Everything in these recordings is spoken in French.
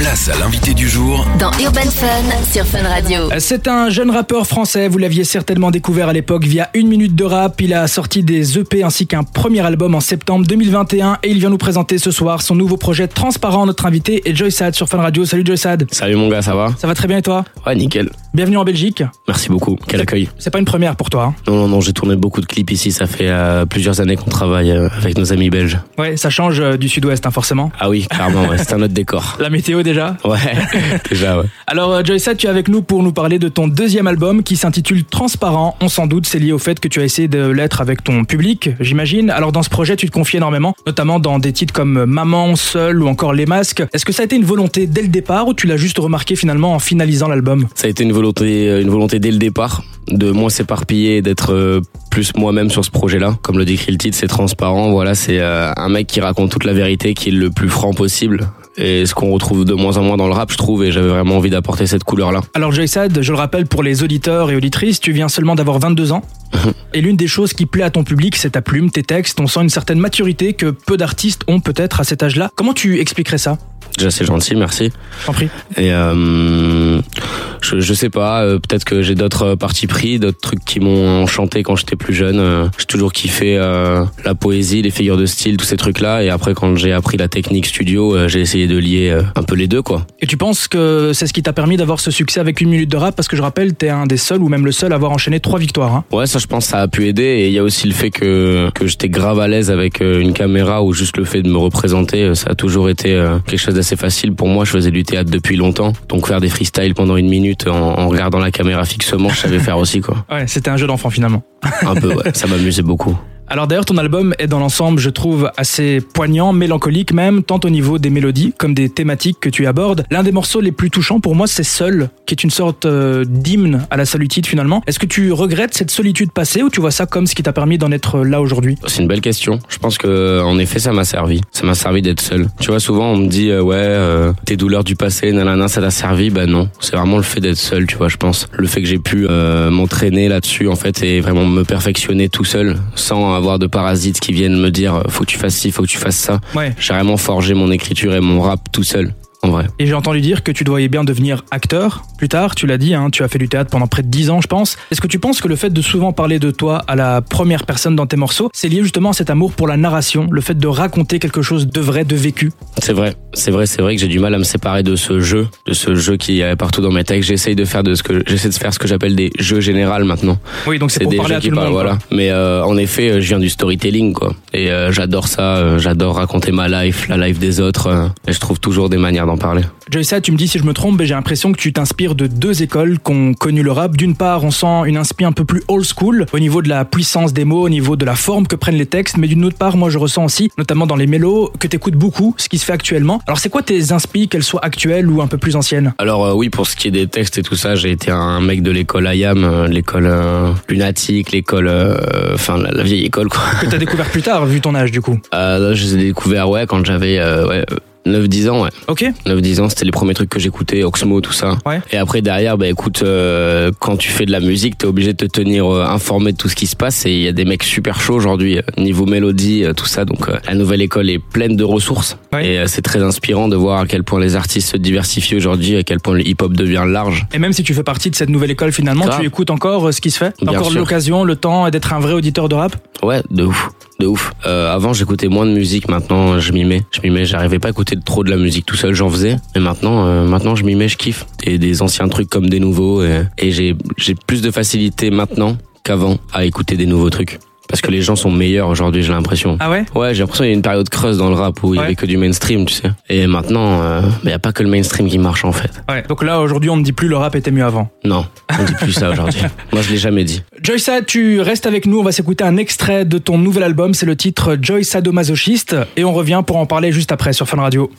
Place à l'invité du jour Dans Urban Fun sur Fun Radio. C'est un jeune rappeur français, vous l'aviez certainement découvert à l'époque via Une Minute de Rap. Il a sorti des EP ainsi qu'un premier album en septembre 2021 et il vient nous présenter ce soir son nouveau projet Transparent. Notre invité est Joy Sad sur Fun Radio. Salut Joy Sad. Salut mon gars, ça va? Ça va très bien et toi? Ouais, nickel. Bienvenue en Belgique. Merci beaucoup. Quel accueil. C'est pas une première pour toi. hein? Non, non, non, j'ai tourné beaucoup de clips ici. Ça fait euh, plusieurs années qu'on travaille euh, avec nos amis belges. Ouais, ça change euh, du sud-ouest hein, forcément. Ah oui, clairement, ouais, c'est un autre décor. La météo déjà Ouais, déjà, ouais. Alors euh, Joy Sad, tu es avec nous pour nous parler de ton deuxième album qui s'intitule Transparent. On s'en doute, c'est lié au fait que tu as essayé de l'être avec ton public, j'imagine. Alors dans ce projet, tu te confies énormément, notamment dans des titres comme Maman, Seul ou encore Les Masques. Est-ce que ça a été une volonté dès le départ ou tu l'as juste remarqué finalement en finalisant l'album? Ça a été une volonté, euh, une volonté dès le départ de moins s'éparpiller et d'être euh, plus moi-même sur ce projet-là. Comme le décrit le titre, c'est transparent. Voilà, c'est un mec qui raconte toute la vérité, qui est le plus franc possible. Et ce qu'on retrouve de moins en moins dans le rap, je trouve, et j'avais vraiment envie d'apporter cette couleur-là. Alors Sad, je le rappelle pour les auditeurs et auditrices, tu viens seulement d'avoir 22 ans. Et l'une des choses qui plaît à ton public, c'est ta plume, tes textes. On sent une certaine maturité que peu d'artistes ont peut-être à cet âge-là. Comment tu expliquerais ça? Déjà, c'est gentil, merci. T'en prie. Et euh, je, je sais pas, euh, peut-être que j'ai d'autres partis pris, d'autres trucs qui m'ont enchanté quand j'étais plus jeune. Euh, j'ai toujours kiffé euh, la poésie, les figures de style, tous ces trucs-là. Et après, quand j'ai appris la technique studio, euh, j'ai essayé de lier euh, un peu les deux, quoi. Et tu penses que c'est ce qui t'a permis d'avoir ce succès avec une minute de rap? Parce que je rappelle, t'es un des seuls ou même le seul à avoir enchaîné trois victoires. hein. Ouais, ça, je pense, ça a pu aider. Et il y a aussi le fait que que j'étais grave à l'aise avec euh, une caméra ou juste le fait de me représenter, euh, ça a toujours été euh, quelque chose d'assez facile pour moi. Je faisais du théâtre depuis longtemps, donc faire des freestyles pendant une minute en, en regardant la caméra fixement, je savais faire aussi, quoi. Ouais, c'était un jeu d'enfant finalement. Un peu, ouais. Ça m'amusait beaucoup. Alors d'ailleurs, ton album est dans l'ensemble, je trouve, assez poignant, mélancolique même, tant au niveau des mélodies comme des thématiques que tu abordes. L'un des morceaux les plus touchants pour moi, c'est Seul, qui est une sorte euh, d'hymne à la solitude finalement. Est-ce que tu regrettes cette solitude passée ou tu vois ça comme ce qui t'a permis d'en être là aujourd'hui? C'est une belle question. Je pense que en effet ça m'a servi. Ça m'a servi d'être seul. Tu vois souvent on me dit euh, ouais euh, tes douleurs du passé nanana ça t'a servi. Bah non, c'est vraiment le fait d'être seul. Tu vois je pense le fait que j'ai pu euh, m'entraîner là-dessus en fait et vraiment me perfectionner tout seul sans avoir de parasites qui viennent me dire faut que tu fasses ci, faut que tu fasses ça. Ouais. J'ai vraiment forgé mon écriture et mon rap tout seul. En vrai. Et j'ai entendu dire que tu dois bien devenir acteur plus tard, tu l'as dit, hein, tu as fait du théâtre pendant près de 10 ans je pense. Est-ce que tu penses que le fait de souvent parler de toi à la première personne dans tes morceaux, c'est lié justement à cet amour pour la narration, le fait de raconter quelque chose de vrai, de vécu? C'est vrai, c'est vrai, c'est vrai que j'ai du mal à me séparer de ce jeu, de ce jeu qui est partout dans mes textes. J'essaye de faire de ce que j'essaie de faire ce que j'appelle des jeux généraux maintenant. Oui, donc c'est pour des parler jeux à qui tout le parlent, monde. voilà. Mais euh, en effet, euh, je viens du storytelling, quoi. Et euh, j'adore ça. euh, j'adore raconter ma life, la life des autres. et je trouve toujours des manières d'en parler. Joyce, tu me dis si je me trompe, mais j'ai l'impression que tu t'inspires de deux écoles qui ont connu le rap. D'une part, on sent une inspi un peu plus old school au niveau de la puissance des mots, au niveau de la forme que prennent les textes, mais d'une autre part, moi je ressens aussi, notamment dans les mélos, que t'écoutes beaucoup ce qui se fait actuellement. Alors c'est quoi tes inspi, qu'elles soient actuelles ou un peu plus anciennes? Alors euh, oui, pour ce qui est des textes et tout ça, j'ai été un mec de l'école IAM, euh, l'école euh, lunatique, l'école, euh, enfin la, la vieille école, quoi. Que t'as découvert plus tard, vu ton âge du coup? Euh, là, je les ai découverts, ouais, quand j'avais euh, ouais, 9-10 ans, ouais. Ok 9-10 ans, c'était les premiers trucs que j'écoutais, Oxmo, tout ça. Ouais. Et après, derrière, bah écoute, euh, quand tu fais de la musique, t'es obligé de te tenir euh, informé de tout ce qui se passe. Et il y a des mecs super chauds aujourd'hui, euh, niveau mélodie, euh, tout ça. Donc euh, la nouvelle école est pleine de ressources. Ouais. Et euh, c'est très inspirant de voir à quel point les artistes se diversifient aujourd'hui, à quel point le hip-hop devient large. Et même si tu fais partie de cette nouvelle école finalement, Grave. tu écoutes encore ce qui se fait? T'as encore l'occasion, le temps d'être un vrai auditeur de rap? Ouais, de ouf. De ouf. Euh, avant, j'écoutais moins de musique. Maintenant, je m'y mets. Je m'y mets. J'arrivais pas à écouter trop de la musique tout seul. J'en faisais. Mais maintenant, euh, maintenant, je m'y mets. Je kiffe. Et des anciens trucs comme des nouveaux. Et, j'ai, j'ai plus de facilité maintenant qu'avant à écouter des nouveaux trucs. Parce que les gens sont meilleurs aujourd'hui, j'ai l'impression. Ah ouais? Ouais, j'ai l'impression qu'il y a une période creuse dans le rap où il y Ouais. avait que du mainstream, tu sais. Et maintenant, euh, il y a pas que le mainstream qui marche en fait. Ouais. Donc là aujourd'hui on ne dit plus le rap était mieux avant. Non, on dit plus ça aujourd'hui. Moi, je l'ai jamais dit. Joy tu restes avec nous, on va s'écouter un extrait de ton nouvel album, c'est le titre Joy Sadomasochiste et on revient pour en parler juste après sur Fun Radio.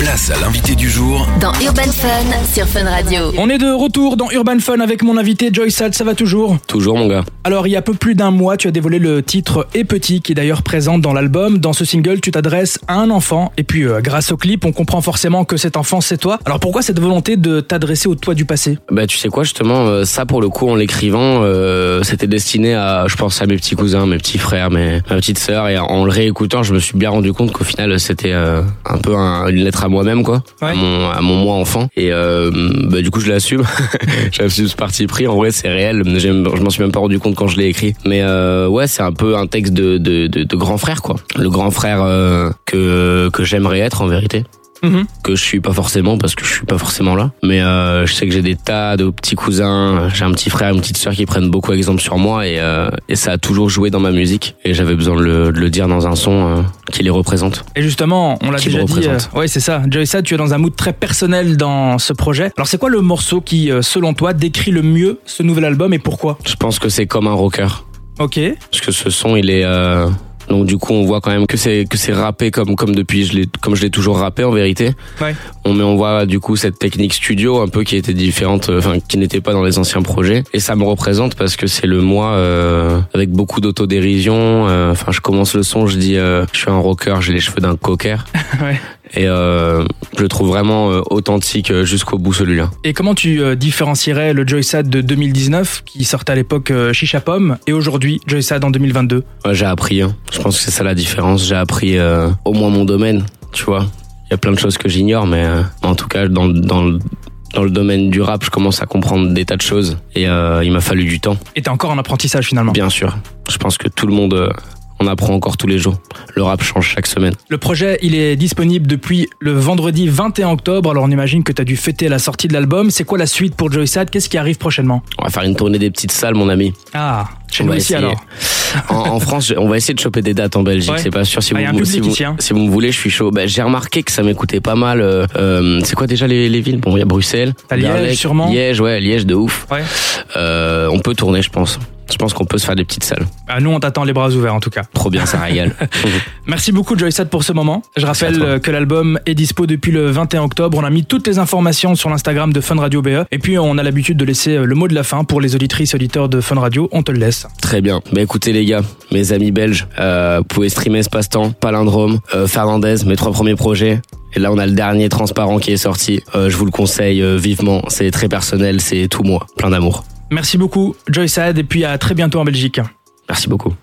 Place à l'invité du jour Dans Urban Fun sur Fun Radio. On est de retour dans Urban Fun avec mon invité Joy Sad, ça va toujours Toujours, mon gars. Alors il y a peu plus d'un mois, tu as dévoilé le titre Et Petit qui est d'ailleurs présent dans l'album. Dans ce single, tu t'adresses à un enfant et puis euh, grâce au clip, on comprend forcément que cet enfant c'est toi. Alors pourquoi cette volonté de t'adresser au toi du passé? Bah tu sais quoi justement euh, ça pour le coup en l'écrivant euh, c'était destiné à je pense à mes petits cousins mes petits frères mes ma petite sœur et en le réécoutant je me suis bien rendu compte qu'au final c'était euh, un peu un, un- une lettre à moi-même quoi, Ouais. à mon à mon moi enfant. Et euh, bah du coup je l'assume. J'assume ce parti pris. En vrai c'est réel. Je m'en suis même pas rendu compte quand je l'ai écrit. Mais euh, ouais c'est un peu un texte de de, de, de grand frère quoi. Le grand frère euh, que que j'aimerais être en vérité Mhm. que je suis pas forcément parce que je suis pas forcément là. Mais euh, je sais que j'ai des tas de petits cousins, j'ai un petit frère, une petite sœur qui prennent beaucoup exemple sur moi et, euh, et ça a toujours joué dans ma musique et j'avais besoin de le, de le dire dans un son euh, qui les représente. Et justement, on l'a déjà dit. représente. ouais, c'est ça. Joy Sad, tu es dans un mood très personnel dans ce projet. Alors, c'est quoi le morceau qui, euh, selon toi, décrit le mieux ce nouvel album et pourquoi? Je pense que c'est comme un rocker Ok. parce que ce son il est euh, donc du coup on voit quand même que c'est que c'est rappé comme comme depuis je l'ai comme je l'ai toujours rappé en vérité. Ouais. On mais on voit du coup cette technique studio un peu qui était différente euh, enfin qui n'était pas dans les anciens projets et ça me représente parce que c'est le moi euh, avec beaucoup d'autodérision euh, enfin je commence le son je dis euh, je suis un rocker, j'ai les cheveux d'un cocker Ouais. Et euh, je le trouve vraiment euh, authentique euh, jusqu'au bout celui-là. Et comment tu euh, différencierais le Joy Sad de 2019, qui sortait à l'époque Chicha Pomme, et aujourd'hui Joy Sad en 2022 Ouais, j'ai appris. hein. Je pense que c'est ça la différence. J'ai appris euh, au moins mon domaine, tu vois. Il y a plein de choses que j'ignore, mais euh, en tout cas, dans, le- dans, le- dans le domaine du rap, je commence à comprendre des tas de choses. Et euh, il m'a fallu du temps, Et t'es encore en apprentissage finalement. bien sûr. Je pense que tout le monde, on apprend encore tous les jours. Le rap change chaque semaine. Le projet, il est disponible depuis le vendredi 21 octobre, alors on imagine que t'as dû fêter la sortie de l'album. C'est quoi la suite pour Joy Sad? Qu'est-ce qui arrive prochainement? On va faire une tournée des petites salles, mon ami. Ah, chez On nous ici essayer. alors. En, en France, on va essayer de choper des dates en Belgique. Ouais. C'est pas sûr si Ah, a vous, si public vous, ici, hein. si vous me voulez, je suis chaud. Bah, j'ai remarqué que ça m'écoutait pas mal. euh, euh, c'est quoi déjà les, les villes? Bon, il y a Bruxelles, Liège, Anderlecht, sûrement Liège, ouais, Liège de ouf. Ouais. Euh, on peut tourner, je pense. Je pense qu'on peut se faire des petites salles. Ah, nous, on t'attend les bras ouverts en tout cas. Trop bien, ça régale. Merci beaucoup Joysad pour ce moment. Je rappelle euh, que l'album est dispo depuis le 21 octobre. On a mis toutes les informations sur l'Instagram de Fun Radio BE. Et puis on a l'habitude de laisser euh, le mot de la fin pour les auditrices auditeurs de Fun Radio. On te le laisse. Très bien. Bah écoutez les gars, mes amis belges, euh, vous pouvez streamer Espace-Temps, Palindrome, euh, Fernandez, mes trois premiers projets. Et là on a le dernier Transparent qui est sorti. Euh, je vous le conseille vivement. C'est très personnel, c'est tout moi. Plein d'amour. Merci beaucoup Joysad et puis à très bientôt en Belgique. Merci beaucoup.